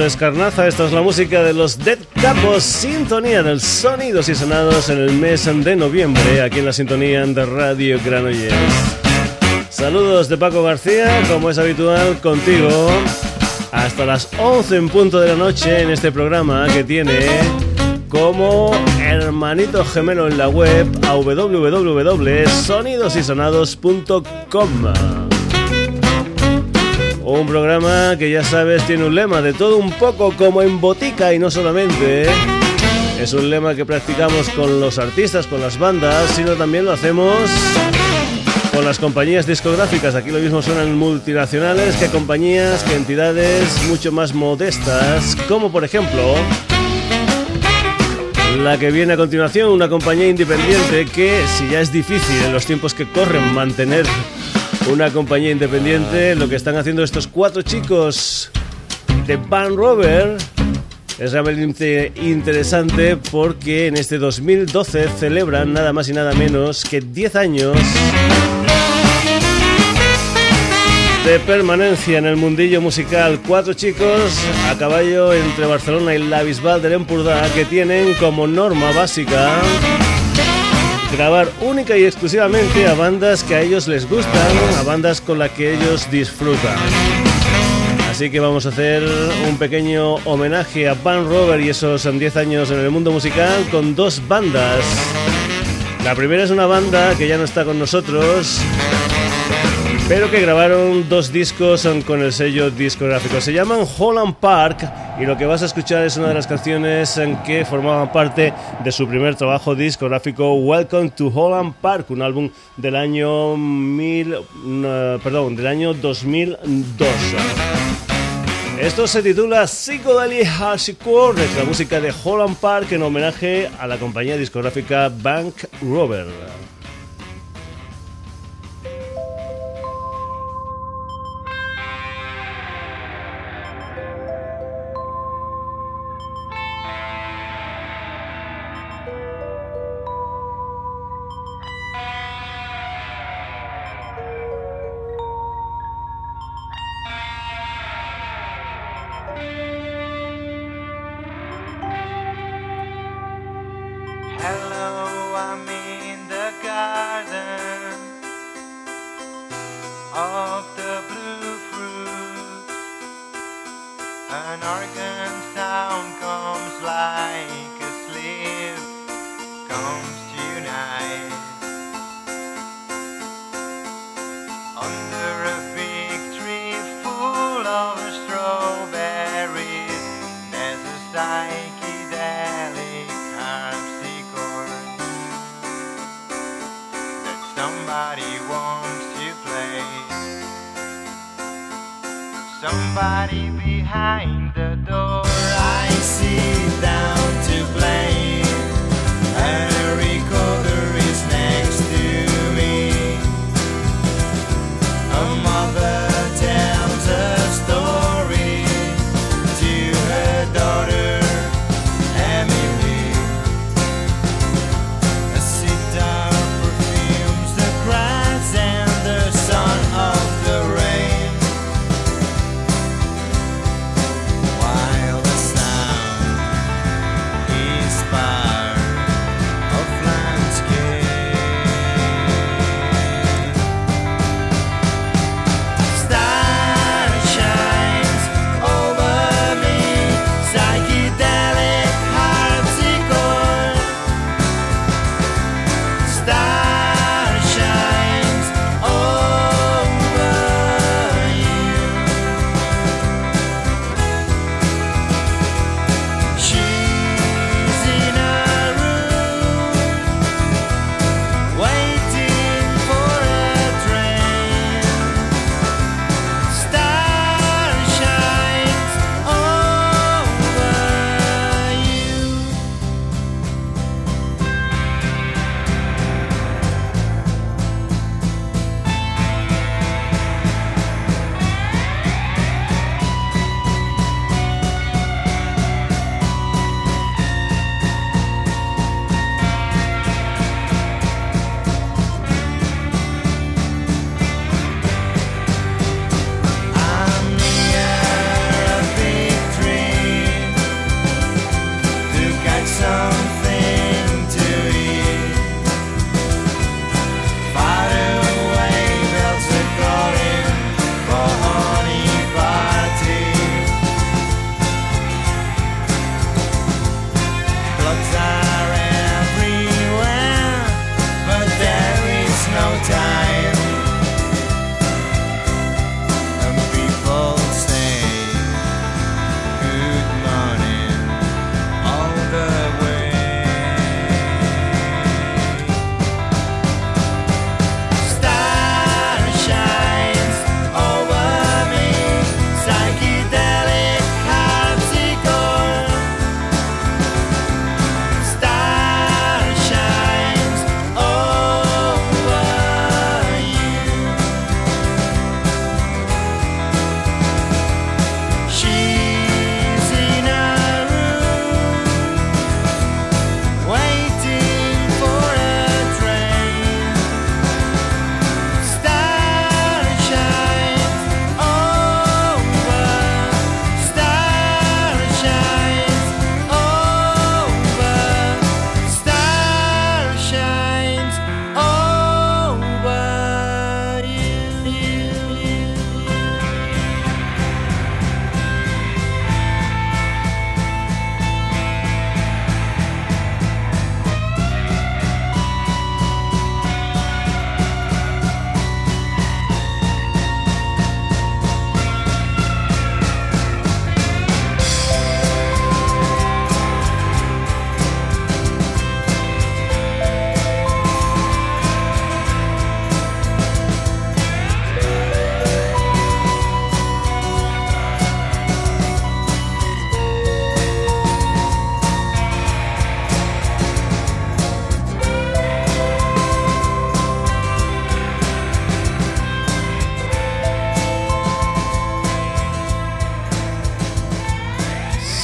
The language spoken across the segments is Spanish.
Esto es Carnaza, esta es la música de los Dead Capos, sintonía del Sonidos y Sonados en el mes de noviembre, aquí en la sintonía de Radio Granollers. Saludos de Paco García, como es habitual, contigo hasta las 11 en punto de la noche en este programa que tiene como hermanito gemelo en la web a www.sonidosysonados.com. Un programa que ya sabes tiene un lema de todo un poco como en botica y no solamente. ¿eh? Es un lema que practicamos con los artistas, con las bandas, sino también lo hacemos con las compañías discográficas. Aquí lo mismo suenan multinacionales que compañías, que entidades mucho más modestas, como por ejemplo la que viene a continuación, una compañía independiente que si ya es difícil en los tiempos que corren mantener una compañía independiente. Lo que están haciendo estos cuatro chicos de Van Rover es realmente interesante porque en este 2012 celebran nada más y nada menos que 10 años de permanencia en el mundillo musical. Cuatro chicos a caballo entre Barcelona y la Bisbal del Empordà que tienen como norma básica grabar única y exclusivamente a bandas que a ellos les gustan, a bandas con las que ellos disfrutan. Así que vamos a hacer un pequeño homenaje a Van Rover y esos 10 años en el mundo musical con dos bandas. La primera es una banda que ya no está con nosotros, pero que grabaron dos discos con el sello discográfico. Se llaman Holland Park y lo que vas a escuchar es una de las canciones en que formaban parte de su primer trabajo discográfico Welcome to Holland Park, un álbum del año mil, perdón, del año 2002. Esto se titula Psychedelic Hardcore, es la música de Holland Park en homenaje a la compañía discográfica Bank Rover.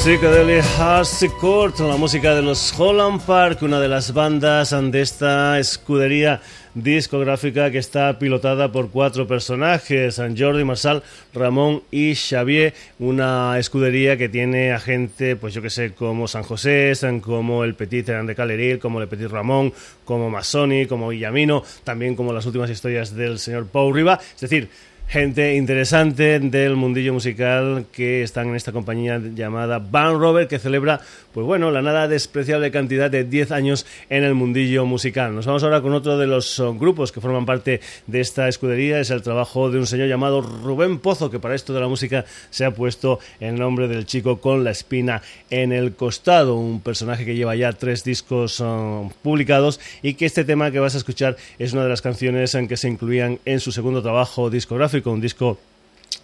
Psychedelic Harpsichord, la música de los Holland Park, una de las bandas de esta escudería discográfica que está pilotada por cuatro personajes, Jordi, Marsal, Ramón y Xavier, una escudería que tiene a gente, pues yo que sé, como San José, como el Petit de Caleril, como el Petit Ramón, como Masoni, como Guillamino, también como las últimas historias del señor Pau Riva, es decir, gente interesante del mundillo musical que están en esta compañía llamada Van Robert que celebra pues bueno, la nada despreciable cantidad de 10 años en el mundillo musical. Nos vamos ahora con otro de los uh, grupos que forman parte de esta escudería, es el trabajo de un señor llamado Rubén Pozo, que para esto de la música se ha puesto el nombre del chico con la espina en el costado, un personaje que lleva ya tres discos uh, publicados y que este tema que vas a escuchar es una de las canciones en que se incluían en su segundo trabajo discográfico con un disco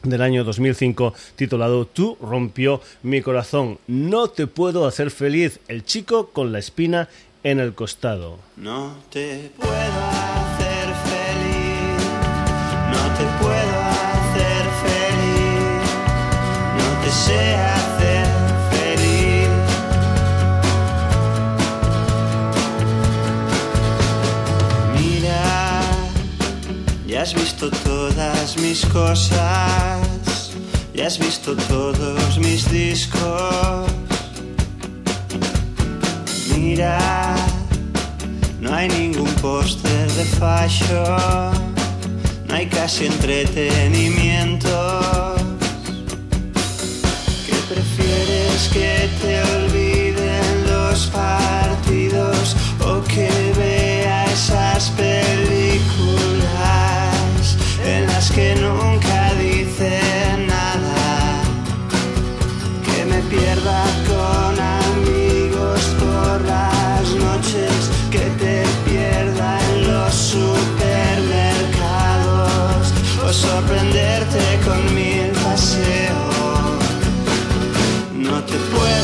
del año 2005 titulado Tú rompió mi corazón. No te puedo hacer feliz, el chico con la espina en el costado. No te puedo hacer visto todas mis cosas, ya has visto todos mis discos. Mira, no hay ningún póster de fashion, no hay casi entretenimiento. ¿Qué prefieres que te olviden los partidos o que sorprenderte con mil paseos. No te puedo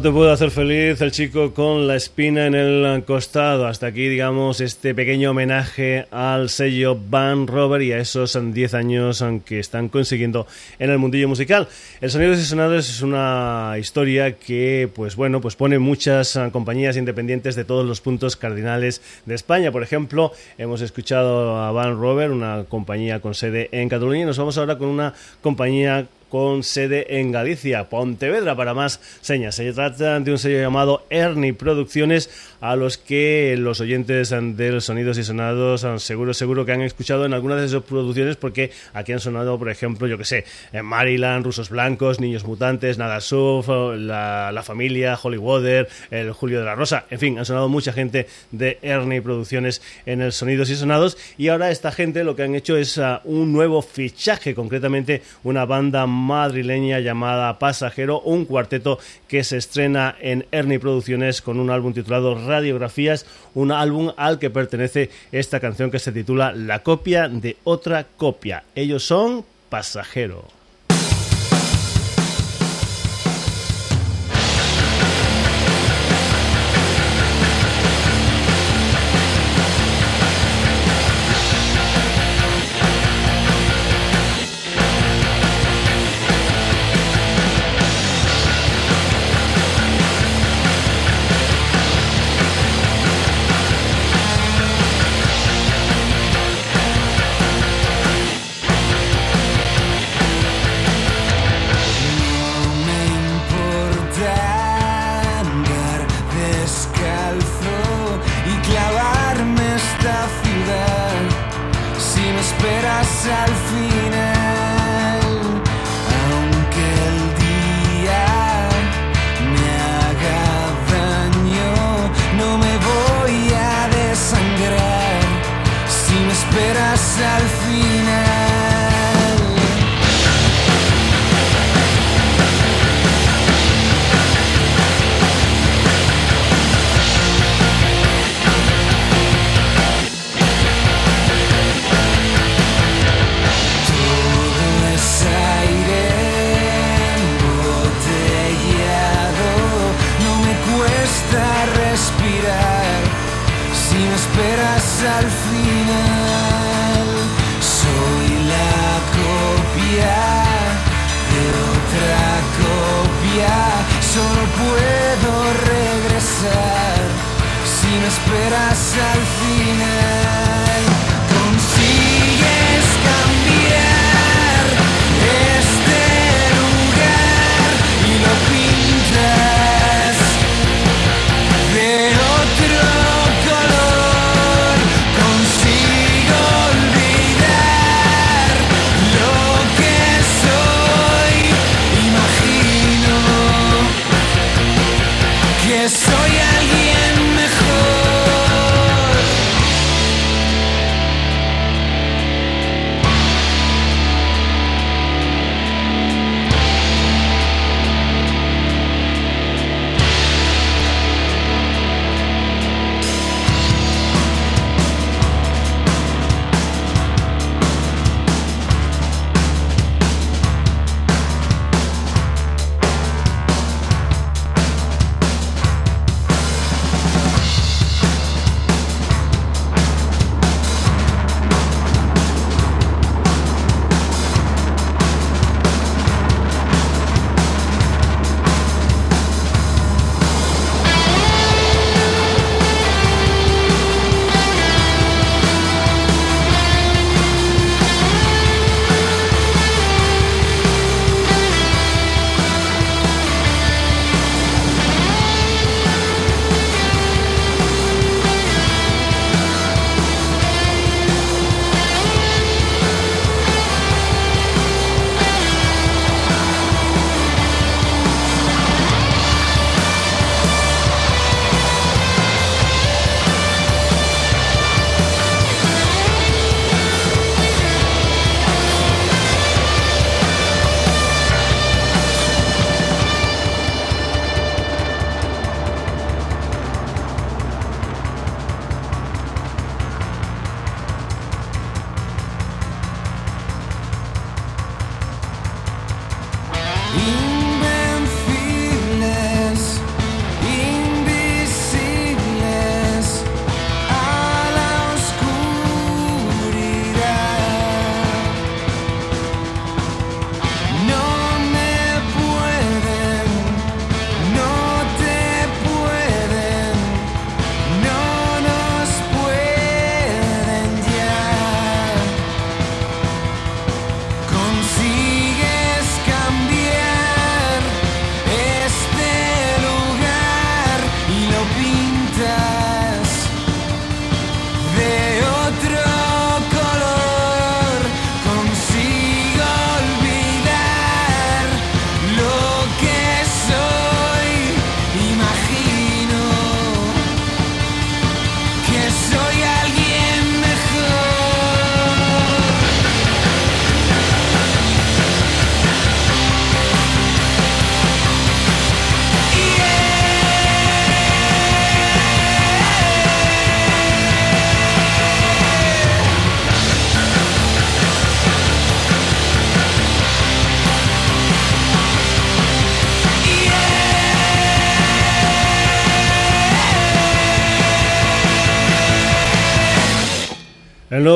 No te puedo hacer feliz el chico con la espina en el costado. Hasta aquí, digamos, este pequeño homenaje al sello Van Robert y a esos 10 años que están consiguiendo en el mundillo musical. El Sonidos y Sonados es una historia que, pues bueno, pues pone muchas compañías independientes de todos los puntos cardinales de España. Por ejemplo, hemos escuchado a Van Robert, una compañía con sede en Cataluña, y nos vamos ahora con una compañía con sede en Galicia, Pontevedra, para más señas. Se trata de un sello llamado Ernie Producciones, a los que los oyentes de los Sonidos y Sonados seguro, seguro que han escuchado en algunas de sus producciones, porque aquí han sonado, por ejemplo, yo que sé, en Maryland, Rusos Blancos, Niños Mutantes, Nada Suf, la, la, Familia, Hollywood, el Julio de la Rosa, en fin, han sonado mucha gente de Ernie Producciones en el Sonidos y Sonados, y ahora esta gente lo que han hecho es uh, un nuevo fichaje, concretamente una banda madrileña llamada Pasajero, un cuarteto que se estrena en Ernie Producciones con un álbum titulado Radiografías, un álbum al que pertenece esta canción que se titula La copia de otra copia. Ellos son Pasajero.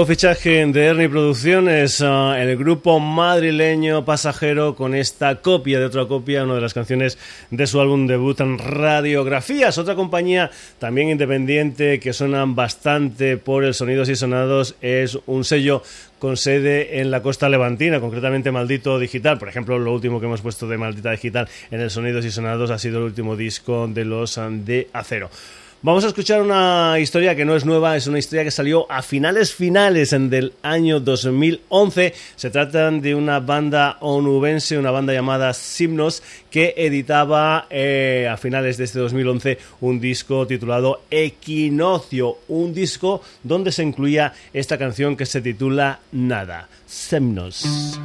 Fichaje de Ernie Producciones, uh, el grupo madrileño Pasajero con esta copia de otra copia, una de las canciones de su álbum debut en Radiografías, otra compañía también independiente que suenan bastante por el Sonidos y Sonados, es un sello con sede en la costa levantina, concretamente Maldito Digital. Por ejemplo, lo último que hemos puesto de Maldita Digital en el Sonidos y Sonados ha sido el último disco de los de Acero. Vamos a escuchar una historia que no es nueva, es una historia que salió a finales finales del año 2011. Se trata de una banda onubense, una banda llamada Simnos, que editaba eh, a finales de este 2011 un disco titulado Equinoccio, un disco donde se incluía esta canción que se titula Nada, Simnos.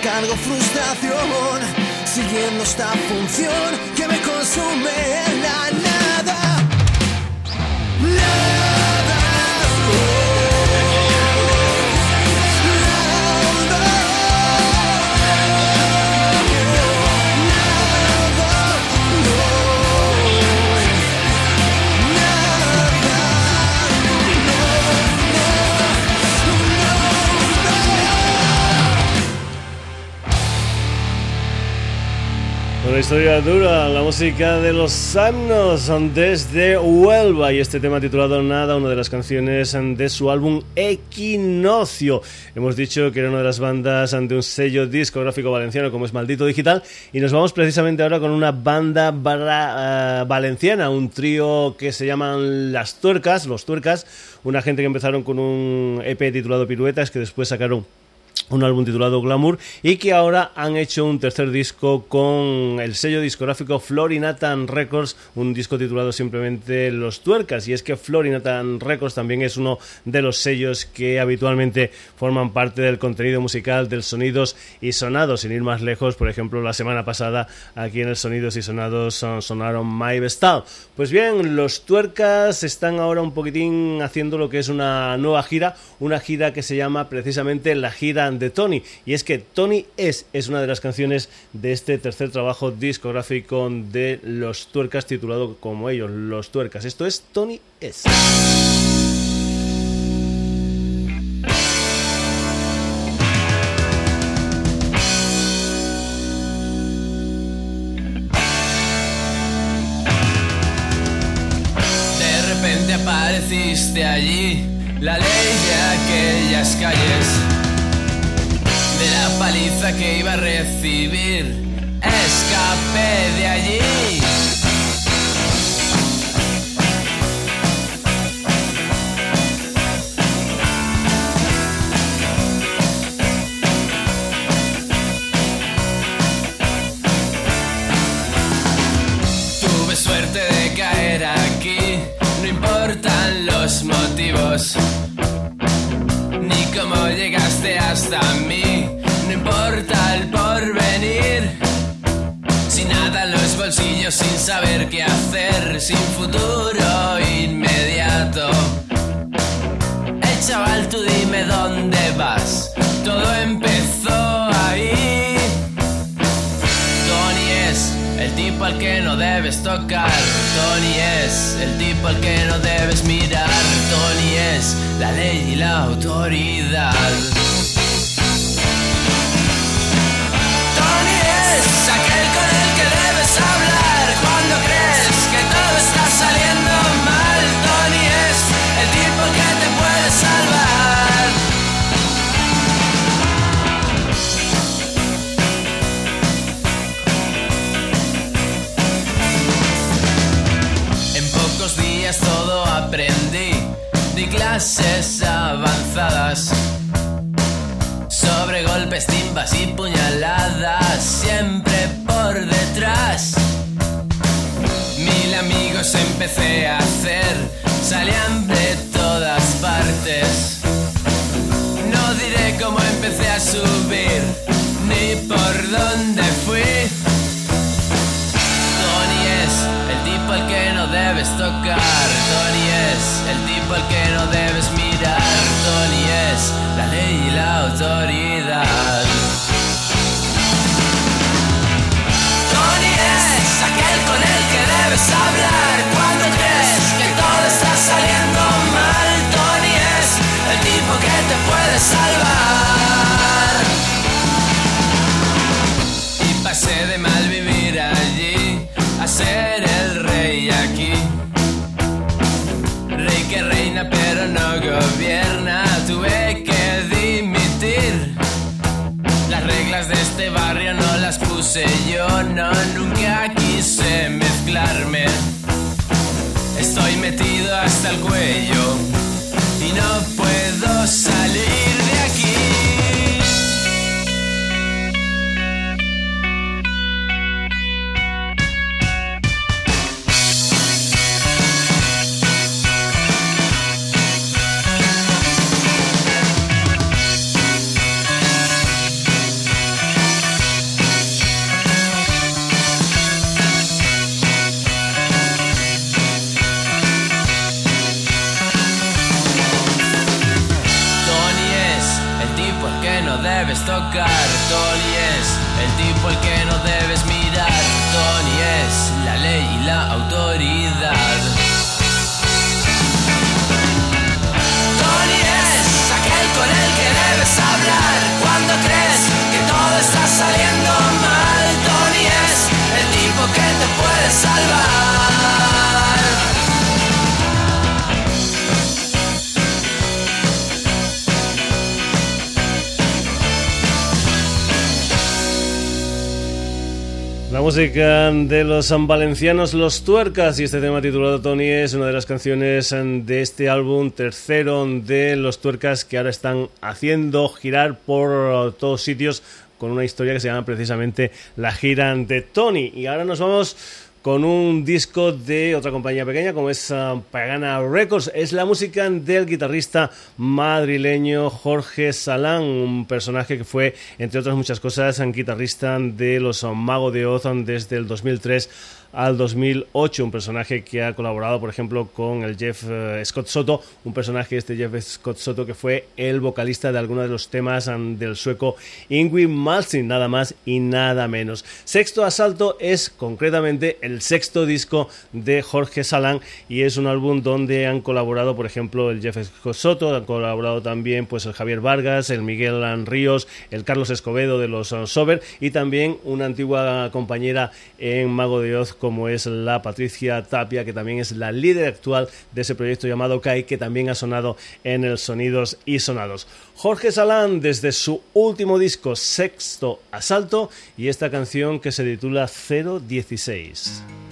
Descargo frustración, siguiendo esta función que me consume en la nada. Una historia dura, la música de los Samnos desde Huelva y este tema titulado Nada, una de las canciones de su álbum Equinoccio. Hemos dicho que era una de las bandas ante un sello discográfico valenciano como es Maldito Digital y nos vamos precisamente ahora con una banda eh, valenciana, un trío que se llaman Las Tuercas, Los Tuercas, una gente que empezaron con un EP titulado Piruetas que después sacaron un álbum titulado Glamour y que ahora han hecho un tercer disco con el sello discográfico Florinatan Records, un disco titulado simplemente Los Tuercas y es que Florinatan Records también es uno de los sellos que habitualmente forman parte del contenido musical del Sonidos y Sonados, sin ir más lejos, por ejemplo la semana pasada aquí en el Sonidos y Sonados sonaron My Bestal. Pues bien, Los Tuercas están ahora un poquitín haciendo lo que es una nueva gira, una gira que se llama precisamente la gira de Tony. Y es que Tony es, es una de las canciones de este tercer trabajo discográfico de Los Tuercas, titulado como ellos, Los Tuercas. Esto es Tony es. vivir empecé a hacer, salían de todas partes. No diré cómo empecé a subir, ni por dónde fui. Tony es el tipo al que no debes tocar, Tony es el tipo al que no debes mirar, Tony es la ley y la autoridad. Metido hasta el cuello. Y no debes tocar. Tony es el tipo al que no debes mirar. Tony es la ley y la autoridad. Tony es aquel con el que debes hablar cuando crees que todo está saliendo mal. Tony es el tipo que te puede salvar. La música de los valencianos Los Tuercas y este tema titulado Tony es una de las canciones de este álbum tercero de Los Tuercas que ahora están haciendo girar por todos sitios con una historia que se llama precisamente La gira de Tony. Y ahora nos vamos con un disco de otra compañía pequeña como es uh, Pagana Records. Es la música del guitarrista madrileño Jorge Salán, un personaje que fue, entre otras muchas cosas, guitarrista de los Mago de Oz desde el 2003 al 2008, un personaje que ha colaborado, por ejemplo, con el Jeff eh, Scott Soto, un personaje este Jeff Scott Soto que fue el vocalista de algunos de los temas um, del sueco Ingrid Malmsteen, nada más y nada menos. Sexto Asalto es concretamente el sexto disco de Jorge Salán y es un álbum donde han colaborado, por ejemplo, el Jeff Scott Soto, han colaborado también pues el Javier Vargas, el Miguel Ríos, el Carlos Escobedo de los uh, Sober y también una antigua compañera en Mago de Oz como es la Patricia Tapia, que también es la líder actual de ese proyecto llamado CAI, que también ha sonado en el Sonidos y Sonados. Jorge Salán desde su último disco Sexto Asalto y esta canción que se titula 016.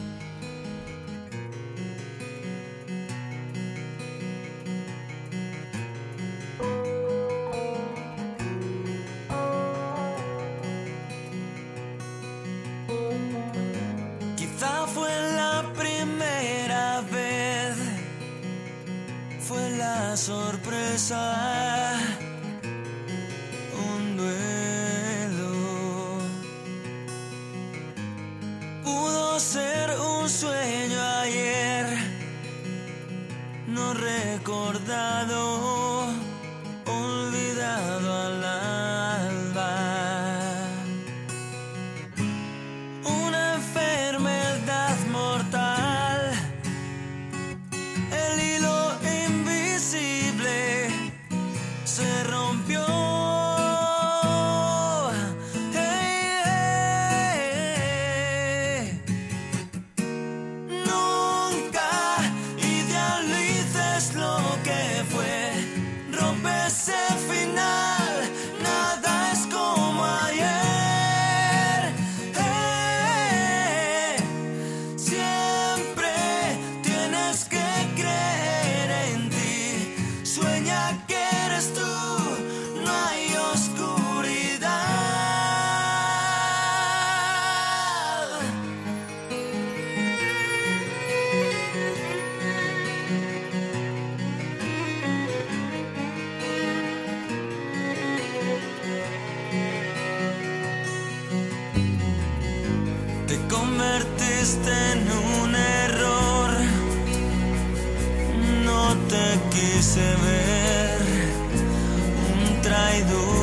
know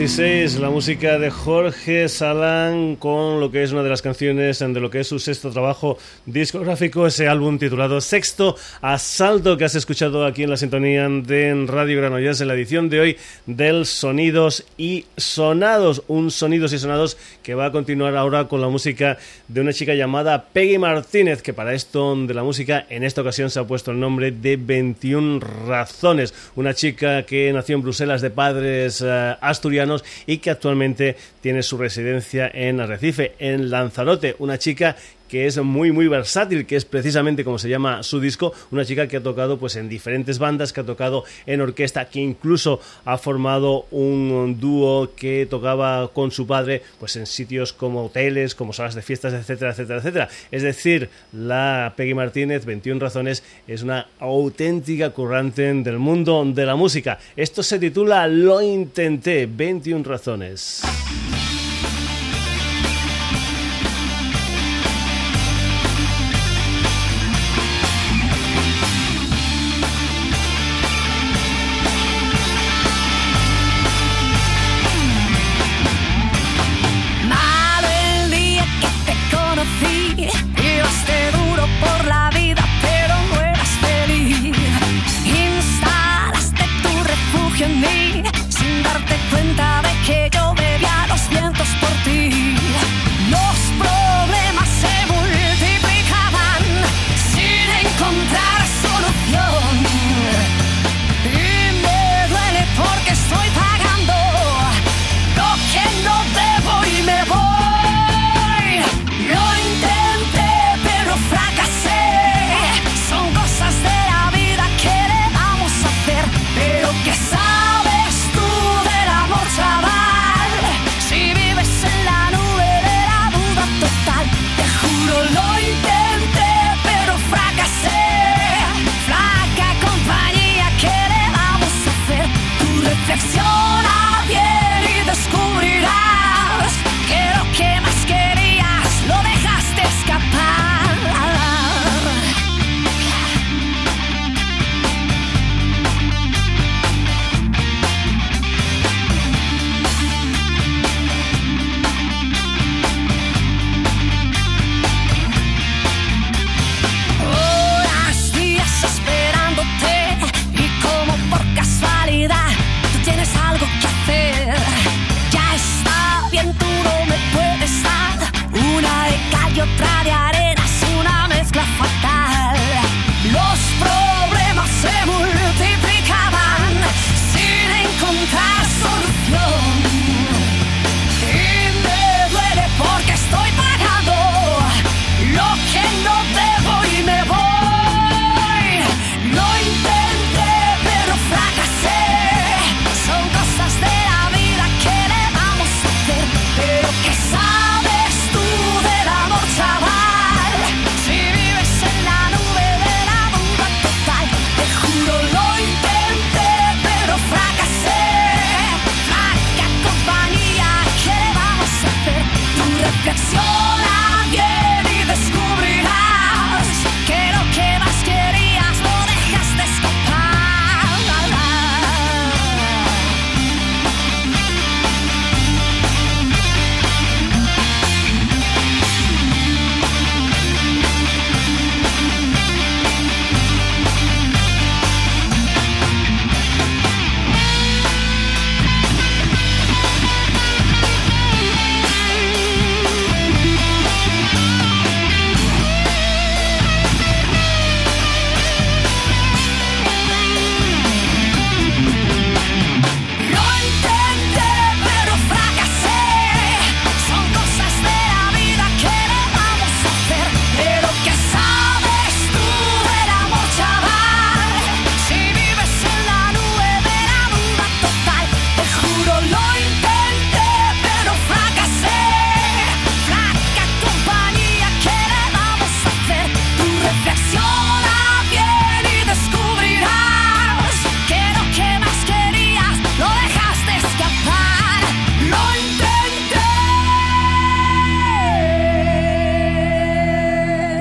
016, la música de Jorge Salán con lo que es una de las canciones de lo que es su sexto trabajo discográfico, ese álbum titulado Sexto Asalto que has escuchado aquí en la sintonía de Radio Granollers en la edición de hoy del Sonidos y Sonados, un Sonidos y Sonados que va a continuar ahora con la música de una chica llamada Peggy Martínez, que para esto de la música en esta ocasión se ha puesto el nombre de 21 Razones, una chica que nació en Bruselas de padres eh, y que actualmente tiene su residencia en Arrecife, en Lanzarote. Una chica que es muy muy versátil, que es precisamente como se llama su disco, una chica que ha tocado pues en diferentes bandas, que ha tocado en orquesta, que incluso ha formado un dúo que tocaba con su padre pues en sitios como hoteles, como salas de fiestas, etcétera, etcétera, etcétera. Es decir, la Peggy Martínez, 21 razones, es una auténtica currante del mundo de la música. Esto se titula Lo intenté, 21 razones. Traviare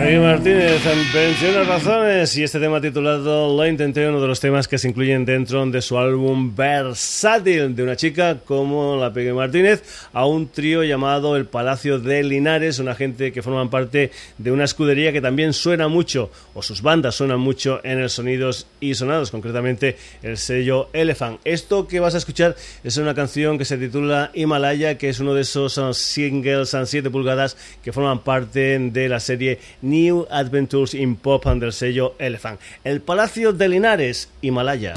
Peggy Martínez, 21 razones y este tema titulado Lo intenté, uno de los temas que se incluyen dentro de su álbum Versátil, de una chica como la Peggy Martínez, a un trío llamado El Palacio de Linares, una gente que forman parte de una escudería que también suena mucho, o sus bandas suenan mucho en el Sonidos y Sonados, concretamente el sello Elephant. Esto que vas a escuchar es una canción que se titula Himalaya, que es uno de esos singles a 7 pulgadas que forman parte de la serie New Adventures in Pop del sello Elephant. El Palacio de Linares, Himalaya.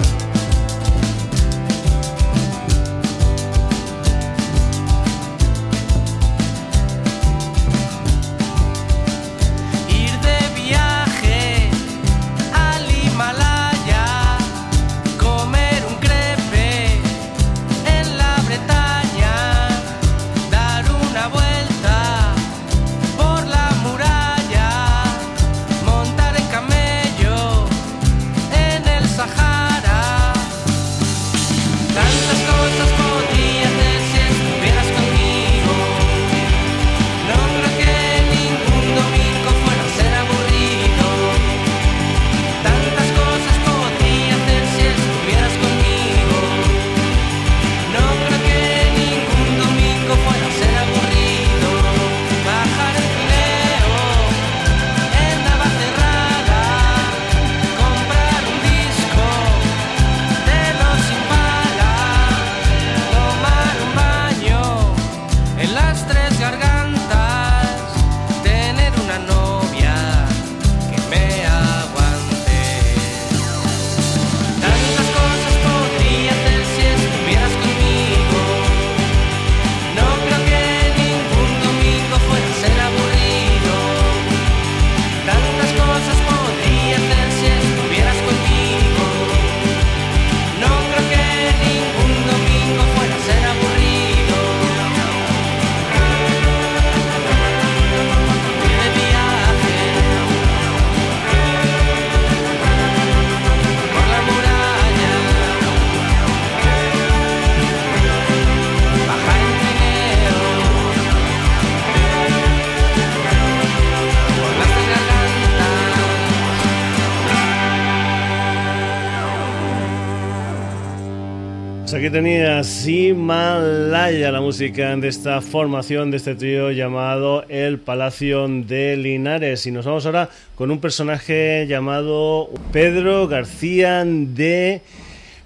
Tenías Himalaya, la música de esta formación, de este trío llamado El Palacio de Linares. Y nos vamos ahora con un personaje llamado Pedro García de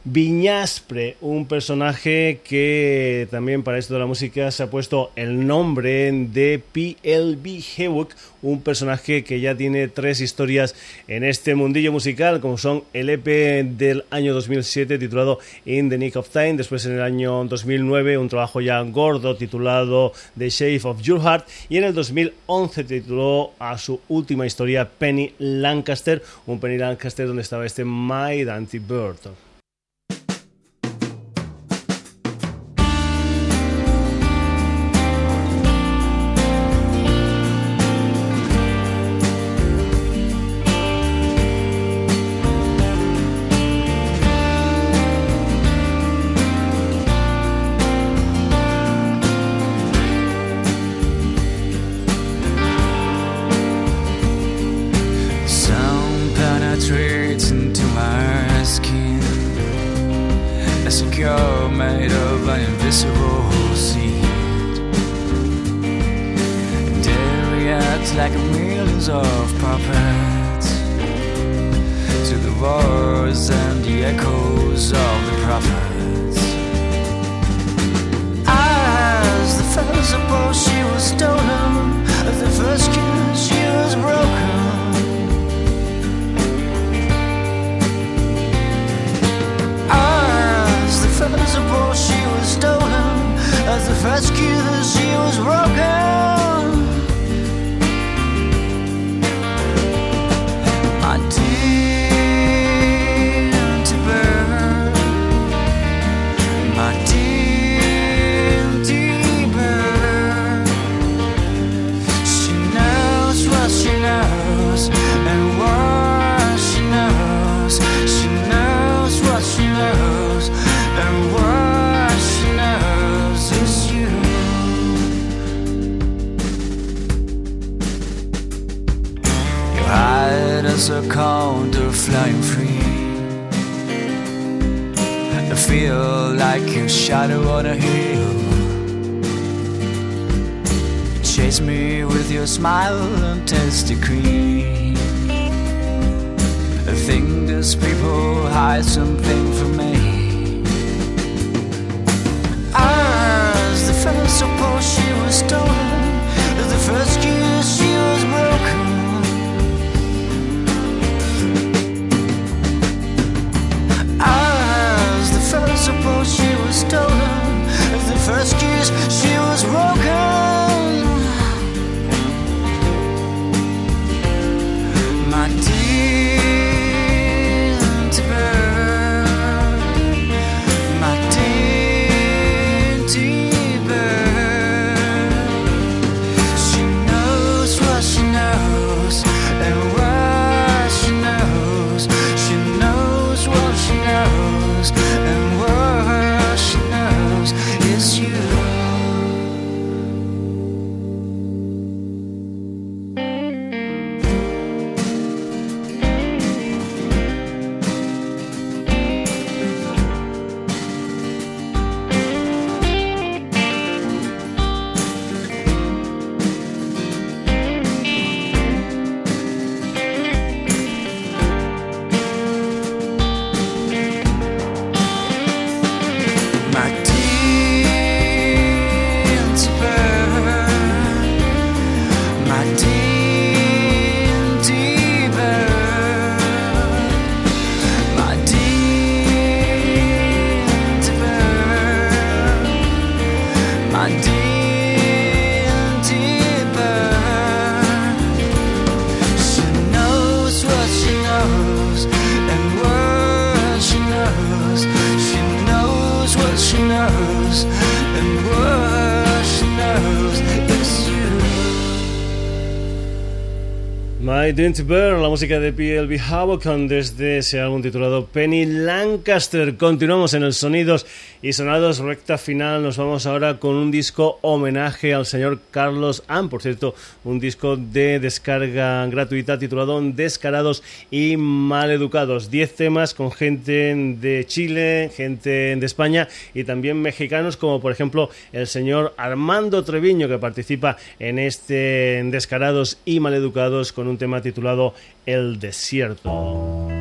Viñaspre, un personaje que también para esto de la música se ha puesto el nombre de PLB Hewok, un personaje que ya tiene tres historias en este mundillo musical, como son el EP del año 2007 titulado In the Nick of Time, después en el año 2009 un trabajo ya gordo titulado The Shape of Your Heart y en el 2011 tituló a su última historia Penny Lancaster, un Penny Lancaster donde estaba este My Dante Bird. are made of an invisible seed. And every we act like millions of puppets to the roars and the echoes of the prophets. As the first of both she was stolen, the first kiss she was broken. before she was stolen. As the first cue she was broken. Shadow on a hill. You chase me with your smile and tasty cream. I think these people hide something from me. As the first suppose she was stolen, the first kiss she was broken. As the first suppose she stolen, the first kiss La música de PLB Havocon desde ese álbum titulado Penny Lancaster. Continuamos en el Sonidos y Sonados, recta final. Nos vamos ahora con un disco homenaje al señor Carlos Ann. Por cierto, un disco de descarga gratuita titulado Descarados y Maleducados. Diez temas con gente de Chile, gente de España y también mexicanos, como por ejemplo el señor Armando Treviño, que participa en este Descarados y Maleducados con un tema titulado El Desierto.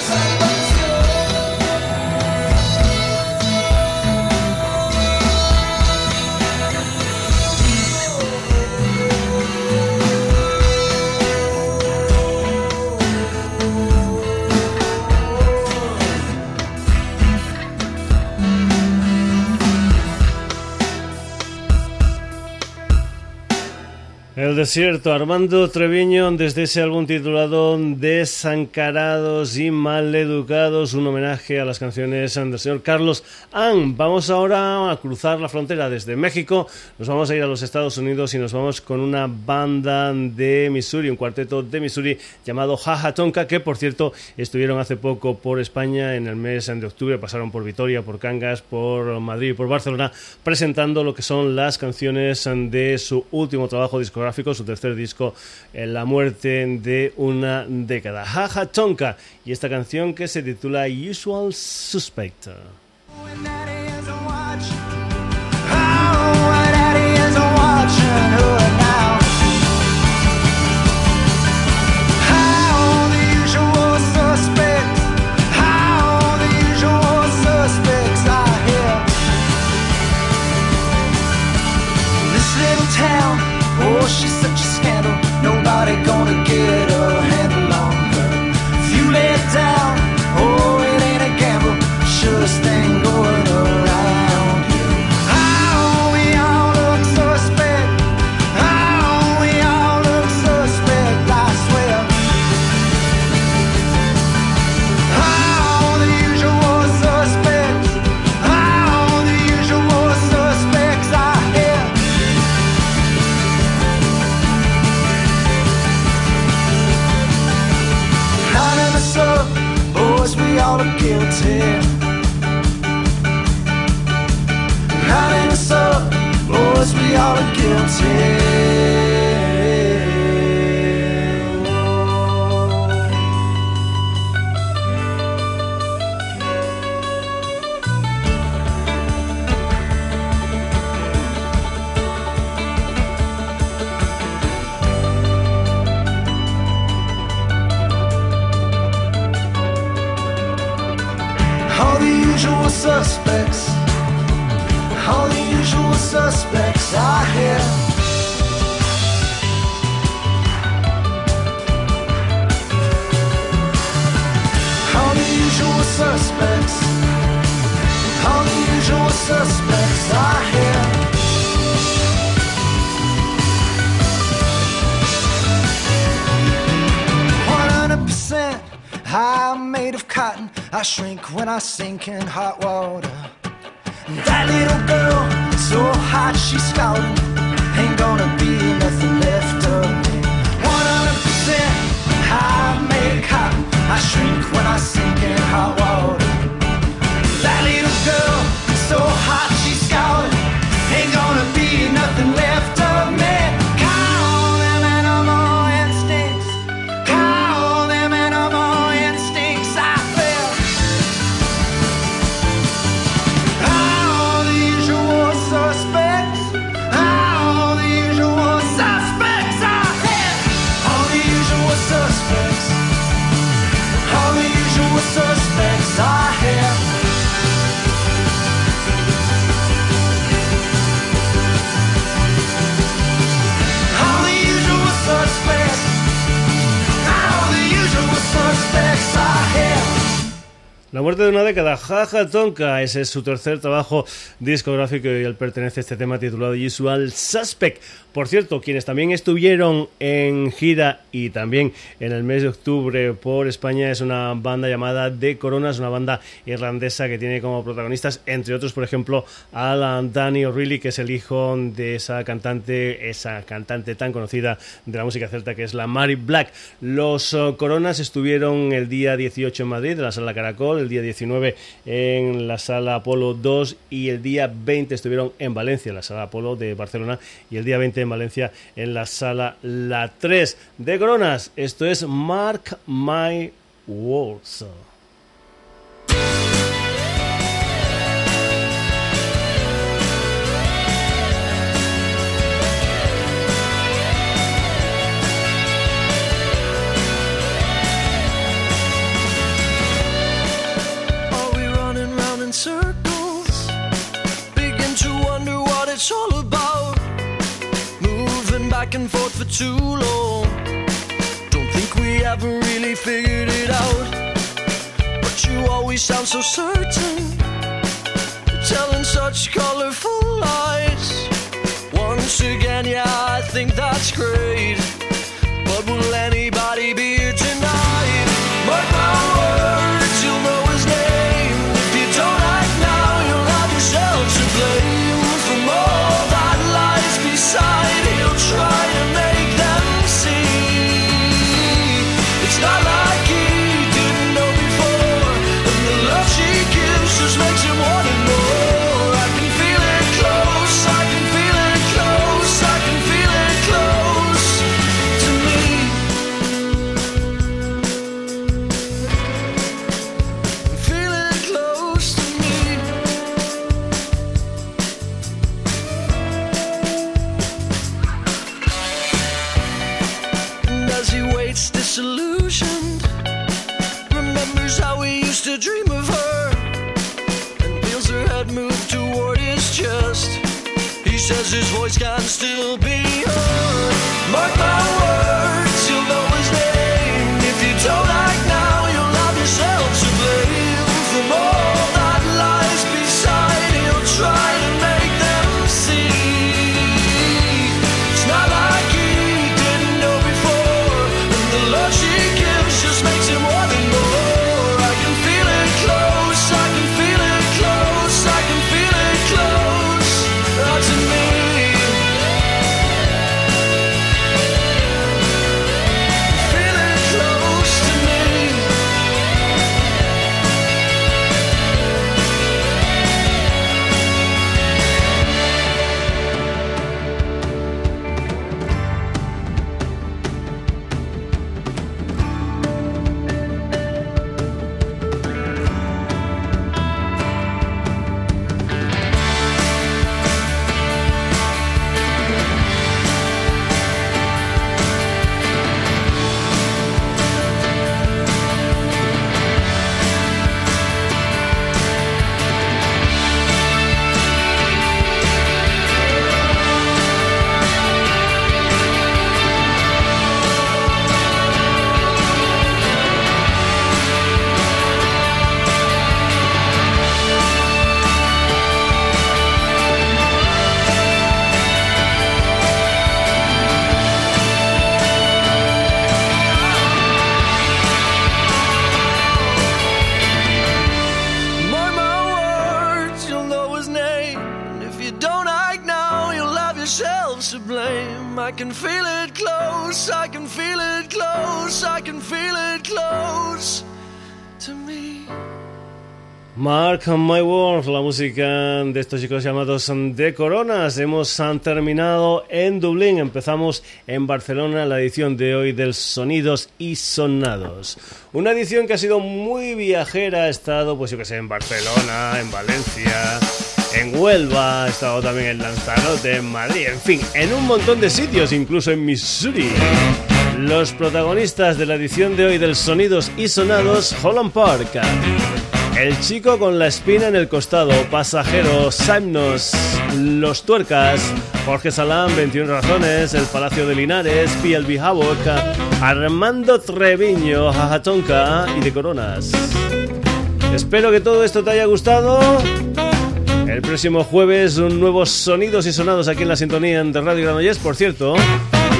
Santa. El desierto, Armando Treviño, desde ese álbum titulado Desancarados y Maleducados, un homenaje a las canciones del señor Carlos Ann. Vamos ahora a cruzar la frontera desde México, nos vamos a ir a los Estados Unidos y nos vamos con una banda de Missouri, un cuarteto de Missouri llamado Jaja Tonka, que por cierto estuvieron hace poco por España en el mes de octubre, pasaron por Vitoria, por Cangas, por Madrid y por Barcelona, presentando lo que son las canciones de su último trabajo discográfico su tercer disco, La muerte de una década. Jaja Tonka y esta canción que se titula Usual Suspect. Oh, she's we all are guilty. Of us up, boys, we all are guilty. Suspects are here. One hundred percent. I'm made of cotton. I shrink when I sink in hot water. That little girl, so hot she's scalding. Ain't gonna be nothing left of me. One hundred percent. I'm made of cotton. I shrink when I sink so hot La muerte de una década, Jaja Tonka, ese es su tercer trabajo discográfico y él pertenece a este tema titulado Usual Suspect. Por cierto, quienes también estuvieron en gira y también en el mes de octubre por España es una banda llamada The Coronas, una banda irlandesa que tiene como protagonistas, entre otros, por ejemplo, Alan Danny O'Reilly, que es el hijo de esa cantante, esa cantante tan conocida de la música celta que es la Mary Black. Los eh, Coronas estuvieron el día 18 en Madrid, en la sala Caracol, el día 19 en la sala Apolo 2 y el día 20 estuvieron en Valencia, en la sala Apolo de Barcelona y el día 20 en Valencia en la sala La 3 de Coronas. Esto es Mark My Words. Are back and forth for too long. Don't think we ever really figured it out. But you always sound so certain. Telling such colorful lies. Once again, yeah, I think that's great. Says his voice can still be heard. Mark my words, Mark My Words, la música de estos chicos llamados The Coronas. Hemos terminado en Dublín, empezamos en Barcelona la edición de hoy del Sonidos y Sonados. Una edición que ha sido muy viajera, ha estado, pues yo que sé, en Barcelona, en Valencia, en Huelva, ha estado también en Lanzarote, en Madrid, en fin, en un montón de sitios, incluso en Missouri. Los protagonistas de la edición de hoy del Sonidos y Sonados, Holland Park. El chico con la espina en el costado, Pasajero, Simnos, Los Tuercas, Jorge Salán, 21 Razones, El Palacio de Linares, PLB Havoc, Armando Treviño, Jajatonka y de Coronas. Espero que todo esto te haya gustado. El próximo jueves, un nuevos sonidos y sonados aquí en la sintonía de Radio Granollers. Por cierto,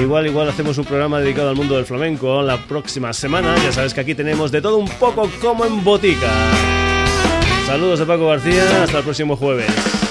igual, igual hacemos un programa dedicado al mundo del flamenco la próxima semana. Ya sabes que aquí tenemos de todo un poco como en botica. Saludos de Paco García, hasta el próximo jueves.